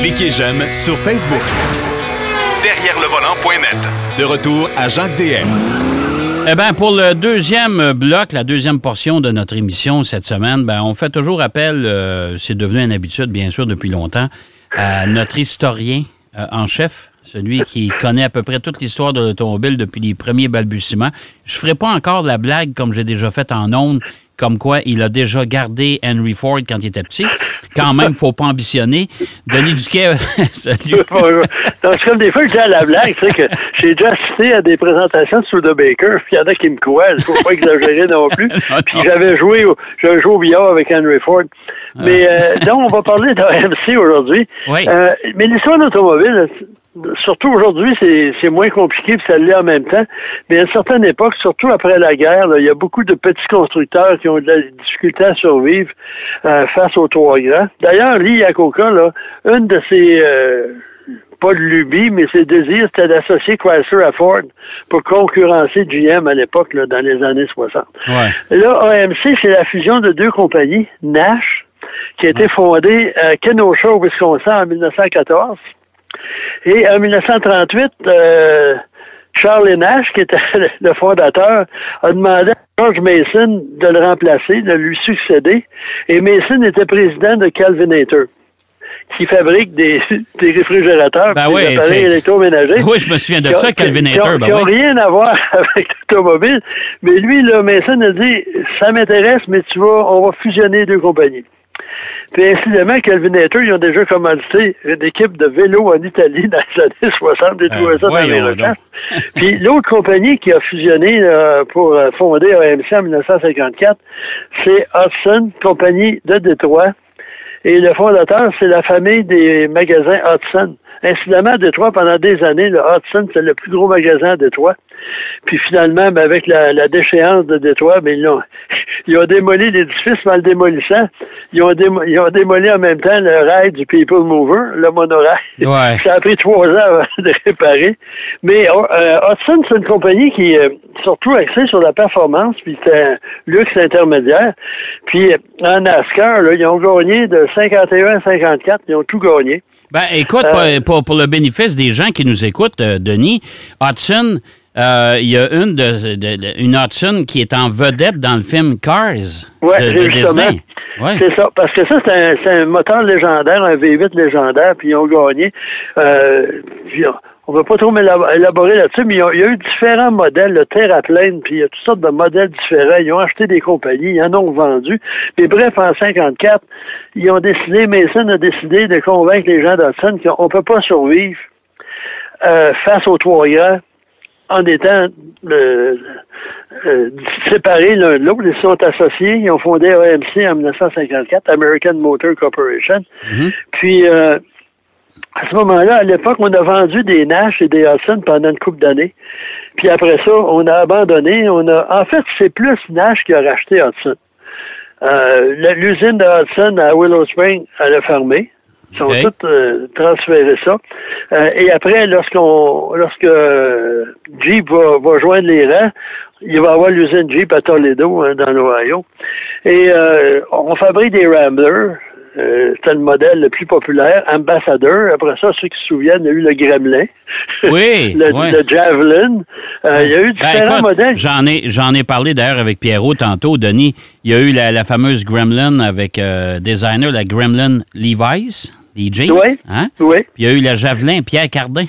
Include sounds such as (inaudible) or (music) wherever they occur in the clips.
Cliquez j'aime sur Facebook. Derrière le volant.net. De retour à Jacques DM. Eh bien, pour le deuxième bloc, la deuxième portion de notre émission cette semaine, ben, on fait toujours appel, euh, c'est devenu une habitude, bien sûr, depuis longtemps, à notre historien euh, en chef, celui qui connaît à peu près toute l'histoire de l'automobile depuis les premiers balbutiements. Je ferai pas encore la blague comme j'ai déjà fait en ondes, comme quoi il a déjà gardé Henry Ford quand il était petit. Quand même, faut pas ambitionner. Denis Duquet, (laughs) salut. (laughs) Donc, comme des fois, je dis à la blague, tu sais, que j'ai déjà assisté à des présentations de The Baker, puis il y en a qui me croient, il faut pas exagérer non plus. (laughs) Puis j'avais joué, j'avais joué au billard avec Henry Ford. Mais euh, donc, on va parler d'AMC aujourd'hui. Oui. Euh, mais l'histoire de l'automobile, surtout aujourd'hui, c'est, moins compliqué, puis ça l'est en même temps. Mais à une certaine époque, surtout après la guerre, là, il y a beaucoup de petits constructeurs qui ont de la difficulté à survivre euh, face aux trois grands. D'ailleurs, Lee Iacocca, là, une de ses... euh, pas de lubie, mais ses désirs, c'était d'associer Chrysler à Ford pour concurrencer GM à l'époque, là, dans les années 60. Ouais. Là, AMC, c'est la fusion de deux compagnies, Nash, qui a été fondée à Kenosha, au Wisconsin, en 1914. Et en 1938, euh, Charlie Nash, qui était (laughs) le fondateur, a demandé à George Mason de le remplacer, de lui succéder. Et Mason était président de Calvinator, qui fabrique des, (laughs) des réfrigérateurs, Ben oui, des appareils électroménagers. Oui, je me souviens de Qui ça, Calvinator. Qui ben qui ont oui. rien à voir (laughs) avec l'automobile. Mais lui, là, Mason a dit, ça m'intéresse, mais tu vas, on va fusionner deux compagnies. Puis incidemment, Calvinator, ils ont déjà commandité une équipe de vélo en Italie dans les années 60. J'ai Euh, trouvé ça dans. Puis l'autre compagnie qui a fusionné là, pour euh, fonder AMC en 1954, c'est Hudson, compagnie de Détroit. Et le fondateur, c'est la famille des magasins Hudson. Incidemment, à Détroit, pendant des années, le Hudson, c'est le plus gros magasin à Détroit. Puis finalement, ben, avec la, la déchéance de Détroit, ben, ils, ont, (laughs) ils ont démoli l'édifice, en le démolissant, ils ont, démo- ils ont démoli en même temps le rail du People Mover, le monorail. Ouais. (laughs) Ça a pris trois ans avant de réparer. Mais euh, Hudson, c'est une compagnie qui est surtout axée sur la performance, puis c'est un luxe intermédiaire. Puis euh, en NASCAR, là, ils ont gagné de 51 à 54, ils ont tout gagné. Ben, écoute, Euh, pour, pour- le bénéfice des gens qui nous écoutent, euh, Denis, Hudson, euh, il y a une, de, de- de- une Hudson qui est en vedette dans le film Cars de justement. Disney. Ouais. C'est ça, parce que ça, c'est un, c'est un moteur légendaire, un V8 légendaire, puis ils ont gagné. Euh, puis on- ne va pas trop élaborer là-dessus, mais il y a eu différents modèles, le terraplane, puis il y a toutes sortes de modèles différents. Ils ont acheté des compagnies, ils en ont vendu. Mais bref, en 54, ils ont décidé, Mason a décidé de convaincre les gens d'Hudson qu'on ne peut pas survivre euh, face aux trois grands en étant euh, euh, séparés l'un de l'autre. Ils se sont associés. Ils ont fondé AMC en 1954, American Motor Corporation. Puis, euh, à ce moment-là, à l'époque, on a vendu des Nash et des Hudson pendant une couple d'années. Puis après ça, on a abandonné. On a, en fait, c'est plus Nash qui a racheté Hudson. Euh, L'usine de Hudson à Willow Spring, elle a fermé. Ils ont Ok. toutes euh, transféré ça. Euh, et après, lorsqu'on lorsque euh, Jeep va, va joindre les rangs, il va y avoir l'usine Jeep à Toledo, hein, dans l'Ohio. Et euh, on fabrique des Ramblers. Euh, C'était le modèle le plus populaire, Ambassadeur. Après ça, ceux qui se souviennent, il y a eu le Gremlin, Oui, (laughs) le, ouais. le Javelin. Euh, il y a eu Ben, différents écoute, modèles. J'en ai, j'en ai parlé d'ailleurs avec Pierrot tantôt, Denis. Il y a eu la, la fameuse Gremlin avec euh, designer, la Gremlin Levi's, jeans. Oui. Hein? Oui. Puis il y a eu la Javelin Pierre Cardin.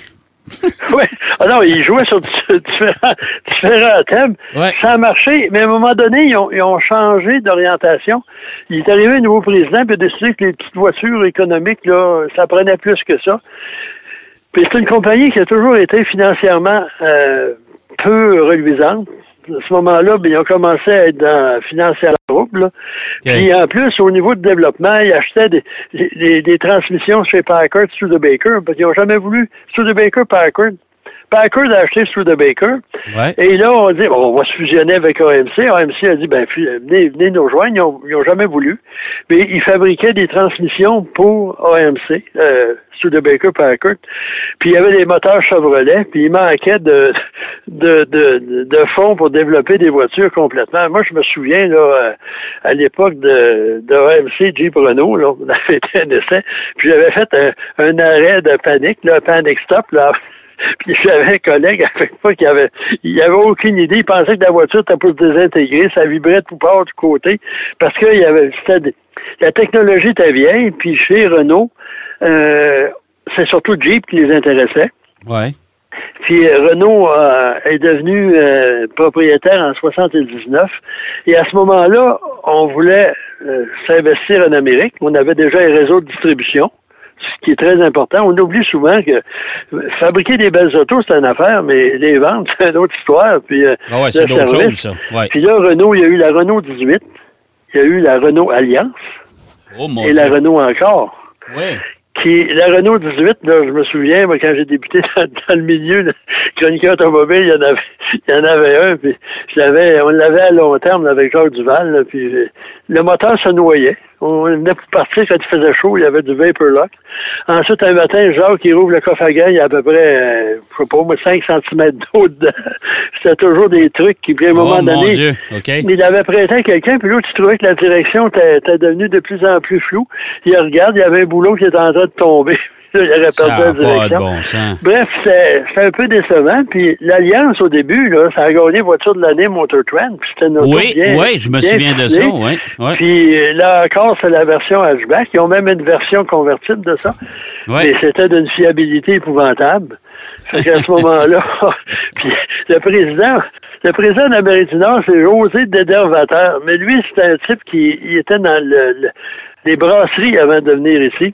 (laughs) Oui. Ah non, ils jouaient sur (laughs) différents, différents thèmes. Ouais. Ça a marché, mais à un moment donné, ils ont, ils ont changé d'orientation. Il est arrivé un nouveau président, puis il a décidé que les petites voitures économiques, là, ça prenait plus que ça. Puis c'est une compagnie qui a toujours été financièrement euh, peu reluisante. À ce moment-là, ben, ils ont commencé à être dans financer à la groupe. Là. Puis en plus, au niveau de développement, ils achetaient des, des, des transmissions chez Packard, Studebaker, parce qu'ils n'ont jamais voulu. Studebaker, Packard, Packard a acheté Studebaker. Ouais. Et là, on dit, bon, on va se fusionner avec AMC. AMC a dit, ben, fu- venez, venez nous rejoindre. Ils n'ont jamais voulu. Mais ils fabriquaient des transmissions pour AMC, euh, Studebaker Packard. Puis il y avait des moteurs Chevrolet, puis il manquait de, de, de, de fonds pour développer des voitures complètement. Moi, je me souviens, là, euh, à l'époque de, de AMC Jeep Renault, là, on avait été un essai, puis j'avais fait un, un arrêt de panique, là, un panic stop, là, puis j'avais un collègue (laughs) avec moi qui avait, il avait aucune idée. Il pensait que la voiture était pour se désintégrer. Ça vibrait tout part du côté. Parce que il y avait, la technologie était vieille. Puis chez Renault, euh, c'est surtout Jeep qui les intéressait. Ouais. Puis euh, Renault euh, est devenu euh, propriétaire en 79. Et à ce moment-là, on voulait euh, s'investir en Amérique. On avait déjà un réseau de distribution, qui est très important. On oublie souvent que fabriquer des belles autos, c'est une affaire, mais les vendre, (laughs) c'est une autre histoire. Puis, euh, Ah ouais, c'est d'autres choses, ça. Ouais. Puis là, Renault, il y a eu la Renault 18, il y a eu la Renault Alliance Oh mon et la. Renault encore. Ouais. Qui, la Renault 18, là, je me souviens, moi, quand j'ai débuté (laughs) dans, dans le milieu, le chroniqueur automobile, il y en avait, il y en avait un, puis je l'avais, on l'avait à long terme avec Jacques Duval, là, puis euh, le moteur se noyait. On venait pour partir quand il faisait chaud, il y avait du vapor lock. Ensuite, un matin, Jacques, il rouvre le coffre à gants, il y a à peu près, euh, je sais pas, moi, 5 cm d'eau dedans. (laughs) C'était toujours des trucs qui, puis à un moment Oh mon donné, Dieu. Il avait prêté à quelqu'un, puis l'autre, il trouvait que la direction était, était devenue de plus en plus floue. Il regarde, il y avait un boulot qui était en train de tomber. (laughs) Ça perdu la pas de direction. bon sens. Bref, c'est un peu décevant. Puis l'Alliance, au début, là, ça a gagné voiture de l'année Motor Trend. Puis c'était une auto Oui, bien- oui, je me souvian de ça, oui. Puis là encore, c'est la version hatchback. Ils ont même une version convertible de ça. Ouais. Mais c'était d'une fiabilité épouvantable. Fait qu'à ce (laughs) moment-là, (laughs) puis le président, le président d'Amérique du Nord, c'est José Dédervateur. Mais lui, c'était un type qui il était dans le- le- les brasseries avant de venir ici.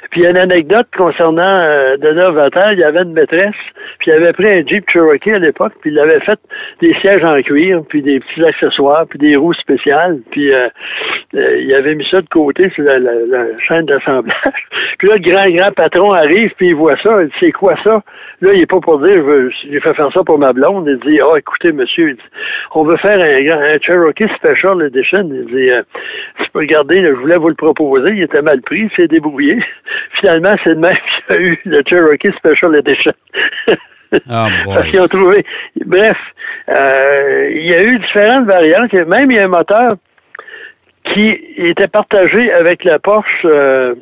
Puis il y a une anecdote concernant euh, Denis Vatel, il y avait une maîtresse, puis il avait pris un Jeep Cherokee à l'époque, puis il avait fait des sièges en cuir, puis des petits accessoires, puis des roues spéciales, puis euh, euh, il avait mis ça de côté sur la, la- la chaîne d'assemblage. (laughs) puis là, le grand, grand patron arrive, puis il voit ça, il dit, c'est quoi ça? Là, il est pas pour dire, je veux- j'ai fait faire ça pour ma blonde. Il dit, ah, écoutez, monsieur, il dit, on veut faire un, un Cherokee Special Edition. Il dit, euh, regarder, là, je voulais vous le proposer, il était mal pris, il s'est débrouillé. (laughs) Finalement, c'est de même (laughs) qu'il y a eu le Cherokee Special Edition. (laughs) Boy. Parce qu'ils ont trouvé. Bref, euh, il y a eu différentes variantes. Même il y a un moteur qui était partagé avec la Porsche euh,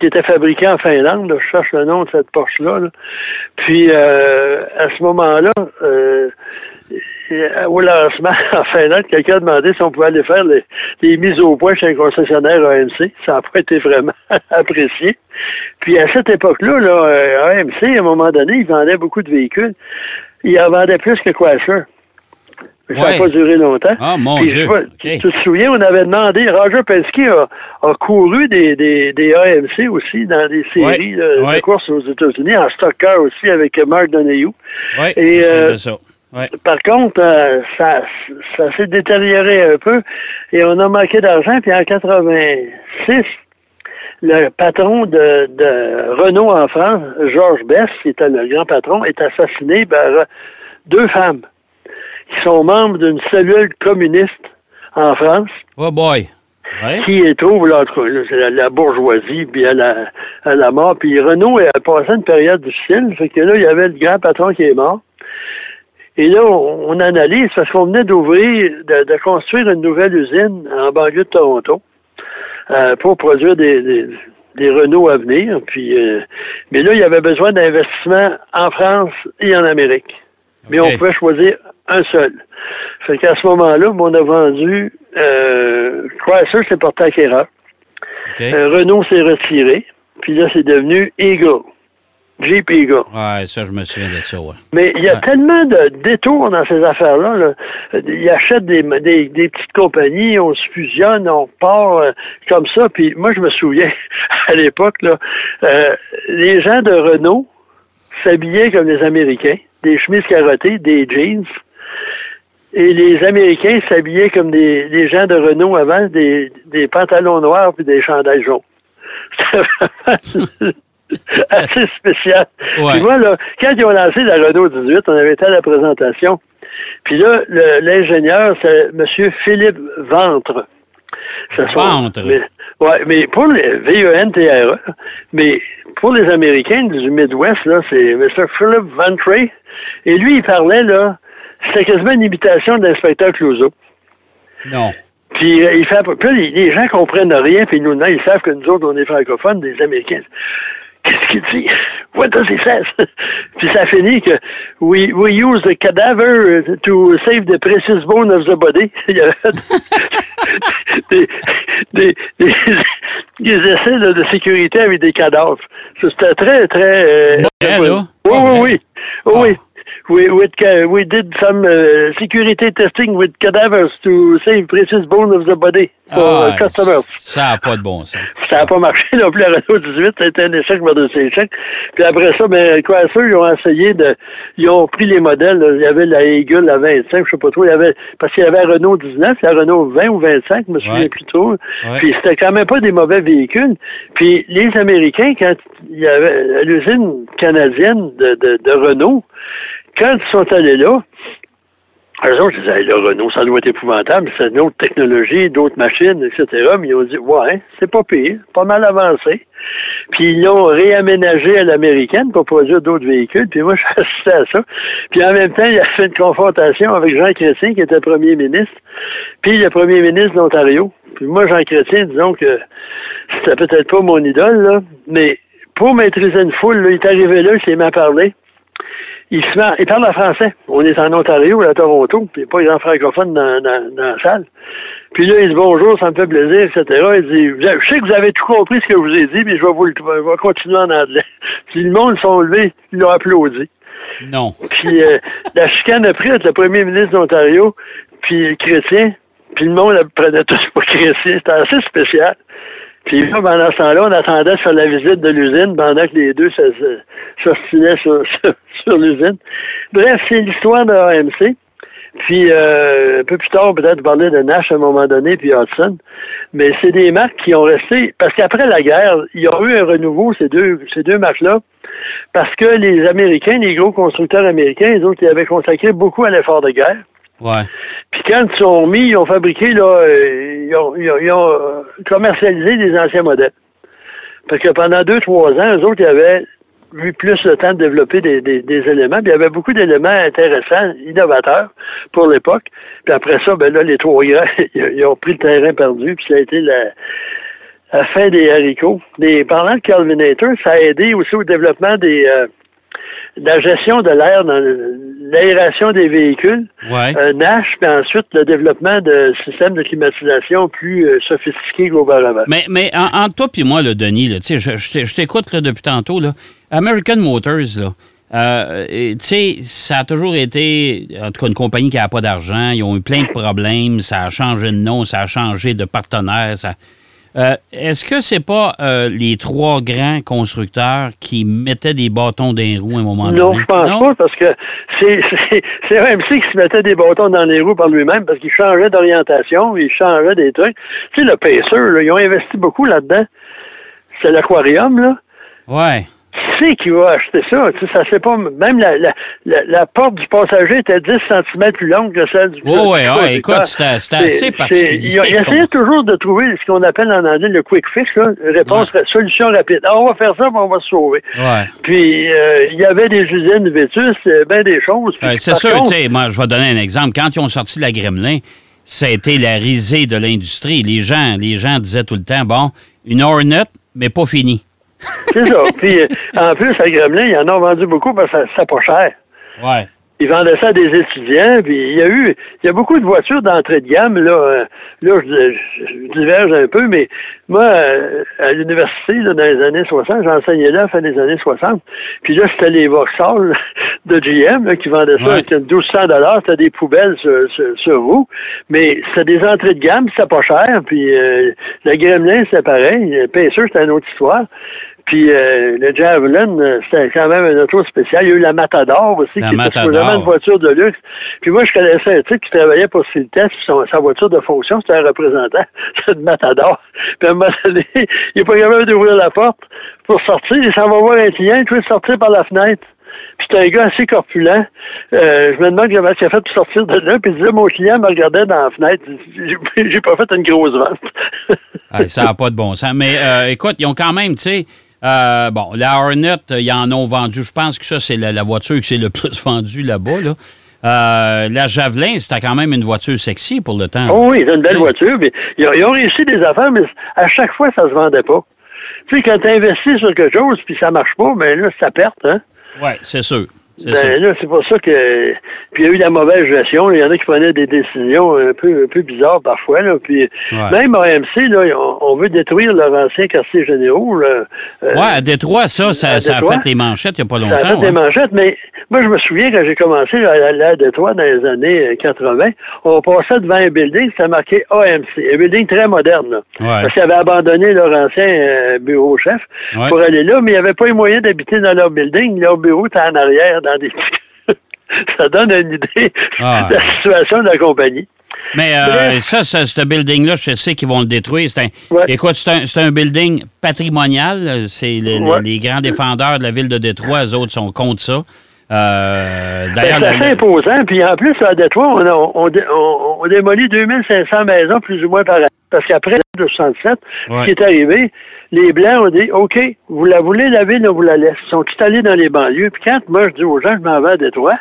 qui était fabriquée en Finlande. là. Je cherche le nom de cette Porsche-là. là. Puis euh, à ce moment-là, euh, au lancement (laughs) en Finlande, quelqu'un a demandé si on pouvait aller faire les, les mises au point chez un concessionnaire AMC. Ça n'a pas été vraiment (laughs) apprécié. Puis à cette époque-là, là, euh, AMC, à un moment donné, ils vendaient beaucoup de véhicules. Ils en vendaient plus que Chrysler. Ça n'a Ouais. pas duré longtemps. Ah, mon Puis, Dieu. je. Tu te souviens, on avait demandé, Roger Penske a, a couru des, des, des AMC aussi dans des séries Ouais, de, courses aux États-Unis, en stock car aussi avec Mark Donahue. Oui, Et, c'est euh, de ça. Ouais. Par contre, euh, ça, ça s'est détérioré un peu et on a manqué d'argent. Puis en 86, le patron de, de Renault en France, Georges Bess, qui était le grand patron, est assassiné par euh, deux femmes qui sont membres d'une cellule communiste en France Oh boy. Ouais. qui trouve là, la, la bourgeoisie, puis à la, à la mort. Puis Renault a passé une période difficile, fait que là, il y avait le grand patron qui est mort. Et là, on, on analyse parce qu'on venait d'ouvrir, de, de construire une nouvelle usine en banlieue de Toronto euh, pour produire des, des, des Renault à venir. Puis, euh, mais là, il y avait besoin d'investissements en France et en Amérique. Mais on pouvait choisir un seul. Fait qu'à ce moment-là, on a vendu euh, Chrysler s'est porté acquéreur. Euh, Renault s'est retiré. Puis là, c'est devenu Eagle. Jeep Eagle. Ouais, ça, je me souviens de ça, ouais. Mais il y a Ouais. tellement de détours dans ces affaires-là. Là. Ils achètent des, des, des petites compagnies, on se fusionne, on part euh, comme ça. Puis moi, je me souviens, (laughs) à l'époque, là, euh, les gens de Renault s'habillaient comme les Américains, des chemises carottées, des jeans. Et les Américains s'habillaient comme des, des gens de Renault avant, des, des pantalons noirs puis des chandails jaunes. (laughs) (laughs) (laughs) Assez spécial. Ouais. Puis moi, là, quand ils ont lancé la Renault 18, on avait été à la présentation. Puis là, l'ingénieur, c'est M. Philippe Ventre. Ventre. Mais, ouais, mais pour les V-E-N-T-R-E, E, mais pour les Américains du Midwest, là, c'est Mr. Philip Ventre. Et lui, il parlait, là, c'était quasiment une imitation de l'inspecteur Clouseau. Non. Puis euh, il fait puis les gens comprennent rien, puis nous, non, ils savent que nous autres, on est francophones, des Américains. Qu'est-ce qu'il dit? What does he say? puis ça finit que we, we use the cadaver to save the precious bone of the body. (laughs) Il y a (laughs) des, des, des, (laughs) des essais là, de sécurité avec des cadavres. C'était très, très... euh, Vrai, oui, là? oui, vrai? oui, oui. oui. We, with, ca- we did some uh, security testing with cadavers to save precious bone of the body for Ah, customers. ça n'a pas de bon sens. Ça n'a pas marché (laughs) non plus, la Renault 18, c'était un échec par-dessus échec. Puis après ça, ben, quoi, ceux, ils ont essayé de, ils ont pris les modèles, là. il y avait la Eagle, la 25, je sais pas trop, il y avait, parce qu'il y avait la Renault 19, la Renault 20 ou 25, je me souviens Ouais. plus trop. Ouais. Puis c'était quand même pas des mauvais véhicules. Puis les Américains, quand il y avait à l'usine canadienne de, de, de Renault, quand ils sont allés là, eux autres, ils disaient, le Renault, ça doit être épouvantable, c'est une autre technologie, d'autres machines, etc. Mais ils ont dit, ouais, c'est pas pire, pas mal avancé. Puis ils l'ont réaménagé à l'américaine pour produire d'autres véhicules. Puis moi, (laughs) assisté à ça. Puis en même temps, il a fait une confrontation avec Jean Chrétien, qui était premier ministre, puis le premier ministre de l'Ontario. Puis moi, Jean Chrétien, disons que c'était peut-être pas mon idole, là, mais pour maîtriser une foule, là, il est arrivé là, il s'est mis à parler. Il, se met, il parle en français. On est en Ontario, à Toronto, puis il n'y a pas grand francophone dans, dans, dans la salle. Puis là, il dit bonjour, ça me fait plaisir, etc. Il dit, je sais que vous avez tout compris ce que je vous ai dit, mais je vais vous le, je vais continuer en anglais. (laughs) Puis le monde sont levés, ils l'ont applaudi. Non. Puis euh, (laughs) la chicane a pris entre le premier ministre d'Ontario, puis Chrétien, puis le monde prenait tous pour Chrétien. C'était assez spécial. Puis là, pendant ce temps-là, on attendait sur la visite de l'usine pendant que les deux se- se- s'ostinaient sur, (laughs) (laughs) sur, l'usine. Bref, c'est l'histoire de AMC. Puis euh, un peu plus tard, peut-être parler de Nash à un moment donné, puis Hudson. Mais c'est des marques qui ont resté parce qu'après la guerre, il y a eu un renouveau ces deux ces deux marques-là parce que les Américains, les gros constructeurs américains, les autres, ils avaient consacré beaucoup à l'effort de guerre. Ouais. Puis quand ils sont mis, ils ont fabriqué, là, euh, ils ont, ils ont- ils ont, euh, commercialisé des anciens modèles. Parce que pendant deux, trois ans, eux autres, ils avaient eu plus le temps de développer des, des, des éléments. Puis il y avait beaucoup d'éléments intéressants, innovateurs pour l'époque. Puis après ça, ben là, les trois grands, (laughs) ils ont pris le terrain perdu. Puis ça a été la, la fin des haricots. Des, parlant de Calvinator, ça a aidé aussi au développement des... euh, de la gestion de l'air dans le- l'aération des véhicules Ouais. euh, Nash, puis ensuite le développement de systèmes de climatisation plus euh, sophistiqués qu'auparavant. Mais, mais en- entre toi et moi, là, Denis, là, tu sais, je, je t'écoute là, depuis tantôt. Là. American Motors, là, euh, tu sais, ça a toujours été, en tout cas, une compagnie qui n'a pas d'argent. Ils ont eu plein de problèmes. Ça a changé de nom, ça a changé de partenaire. Ça... Euh, Est-ce que c'est pas euh, les trois grands constructeurs qui mettaient des bâtons dans les roues à un moment Non, donné? je pense pas, parce que c'est AMC qui se mettait des bâtons dans les roues par lui-même, parce qu'il changeait d'orientation, il changeait des trucs. Tu sais, le Pacer, là, ils ont investi beaucoup là-dedans. C'est l'aquarium, là. Ouais. Qui c'est qui va acheter ça? Tu sais, ça pas. Même la, la, la, la porte du passager était 10 cm plus longue que celle du Ouais, ouais, ouais, du écoute, c'était assez particulier. Il, il essayait toujours de trouver ce qu'on appelle en anglais le quick fix, là, réponse, solution rapide. Ah, on va faire ça, puis on va se sauver. Ouais. Puis, euh, il y avait des usines vétustes, bien des choses. Ouais, c'est sûr, tu sais, moi, je vais donner un exemple. Quand ils ont sorti la Gremlin, ça a été la risée de l'industrie. Les gens, les gens disaient tout le temps, bon, une Hornet, mais pas fini. C'est ça. (laughs) Puis, euh, en plus, à Gremlin, ils en ont vendu beaucoup parce que ça- c'est pas cher. Ouais. Ils vendaient ça à des étudiants, puis il y a eu, il y a beaucoup de voitures d'entrée de gamme, là, euh, là, je, diverge un peu, mais moi, euh, à l'université, dans les années 60, j'enseignais là fin des années 60, puis là, c'était les Vauxhall (laughs) de GM, là, qui vendaient ça Ouais. avec 1200 dollars, c'était des poubelles sur, sur, sur vous, mais c'était des entrées de gamme, c'était pas cher, puis euh, la Gremlin, c'est pareil, le Pacer, c'était une autre histoire, Puis euh, le Javelin, euh, c'était quand même un auto spécial. Il y a eu la Matador aussi, La qui Matador. était vraiment une voiture de luxe. Puis moi, je connaissais un type qui travaillait pour Siltest, puis son- sa voiture de fonction, c'était un représentant. (laughs) C'était une Matador. Puis à un moment donné, (laughs) il n'est pas capable d'ouvrir la porte pour sortir. Il s'en va voir un client, il veut sortir par la fenêtre. Puis c'est un gars assez corpulent. Euh, je me demande comment il a fait pour sortir de là. Puis il disait, mon client me regardait dans la fenêtre. J'ai (laughs) j'ai pas fait une grosse vente. Ah, ça n'a pas de bon sens. Mais euh, écoute, ils ont quand même, tu sais, euh, bon, la Hornet, euh, ils en ont vendu. Je pense que ça, c'est la, la voiture qui c'est le (laughs) plus vendue là-bas. Là. Euh, la Javelin, c'était quand même une voiture sexy pour le temps. Oh oui, c'est une belle voiture. Mais ils, ont, ils ont réussi des affaires, mais à chaque fois, ça se vendait pas. Tu sais, quand tu investis sur quelque chose, puis ça marche pas, mais là, ça perte, hein? Oui, c'est sûr. Ben là, c'est pour ça que. Puis il y a eu de la mauvaise gestion. Il y en a qui prenaient des décisions un peu, un peu bizarres parfois. Là. Puis Ouais. même AMC, là, on, on veut détruire leur ancien quartier généraux. Là. Euh, Ouais, à Détroit, ça, ça, à ça a fait les manchettes il n'y a pas ça a longtemps. fait des ouais. manchettes, mais moi, je me souviens quand j'ai commencé à aller à Détroit dans les années euh, 80, on passait devant un building, c'était marqué AMC, un building très moderne. Là, Ouais. Parce qu'ils avaient abandonné leur ancien euh, bureau chef Ouais. pour aller là, mais il n'y avait pas les moyens d'habiter dans leur building. Leur bureau était en arrière, dans des (laughs) Ça donne une idée Ah. de la situation de la compagnie. Mais euh, ça, ça, ce building-là, je sais qu'ils vont le détruire. C'est un, Ouais. Écoute, c'est un, c'est un building patrimonial. C'est le- le- Ouais. les grands défendeurs de la ville de Détroit, eux autres, sont contre ça. Euh, Ben, c'est assez imposant. Puis en plus, à Détroit, on, a, on, on- on démolit 2500 maisons plus ou moins par an. Parce qu'après le 67, Ouais. ce qui est arrivé, les Blancs ont dit OK, vous la voulez, la ville, on vous la laisse. Ils sont tous allés dans les banlieues. Puis quand moi, je dis aux gens, je m'en vais à Détroit,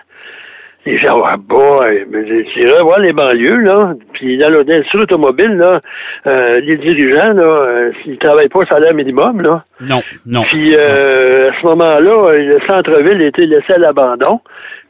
les gens, ah boy, mais j'irai voir les banlieues, là. Puis dans l'industrie automobile, là, euh, les dirigeants, là, euh, s'ils travaillent pas au salaire minimum, là. non, non. Puis euh, à ce moment-là, le centre-ville était laissé à l'abandon.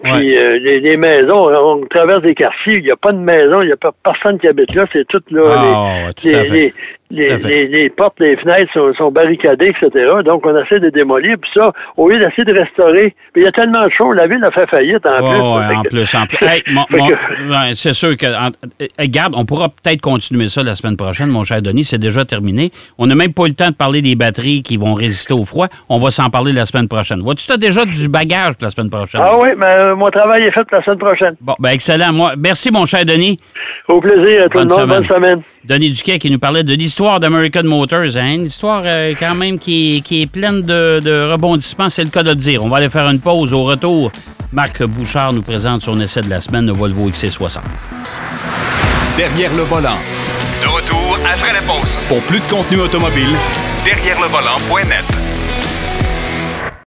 Puis euh, les, les maisons, on traverse des quartiers, il n'y a pas de maison, il n'y a pas personne qui habite là, c'est tout là. Ah, les, tout à les. Les- portes, les fenêtres sont, sont barricadées, etc. Donc on essaie de démolir. Puis ça, au lieu d'essayer de restaurer, mais il y a tellement de choses, la ville a fait faillite en plus. ouais, en que- plus, en plus. (laughs) Hey, que- c'est sûr que. en- Regarde, on pourra peut-être continuer ça la semaine prochaine, mon cher Denis. C'est déjà terminé. On n'a même pas eu le temps de parler des batteries qui vont résister au froid. On va s'en parler la semaine prochaine. Vois-tu, tu as déjà du bagage pour la semaine prochaine? Ah oui, mais euh, mon travail est fait la semaine prochaine. Bon, ben excellent. Moi, merci, mon cher Denis. Au plaisir à tout Bonne le monde. semaine. Bonne semaine. Denis Duquet qui nous parlait de l'histoire d'American Motors. Hein? Une histoire euh, quand même qui, qui est pleine de, de rebondissements, c'est le cas de le dire. On va aller faire une pause. Au retour, Marc Bouchard nous présente son essai de la semaine, le Volvo XC60. Derrière le volant. De retour après la pause. Pour plus de contenu automobile, Derrière le volant.net.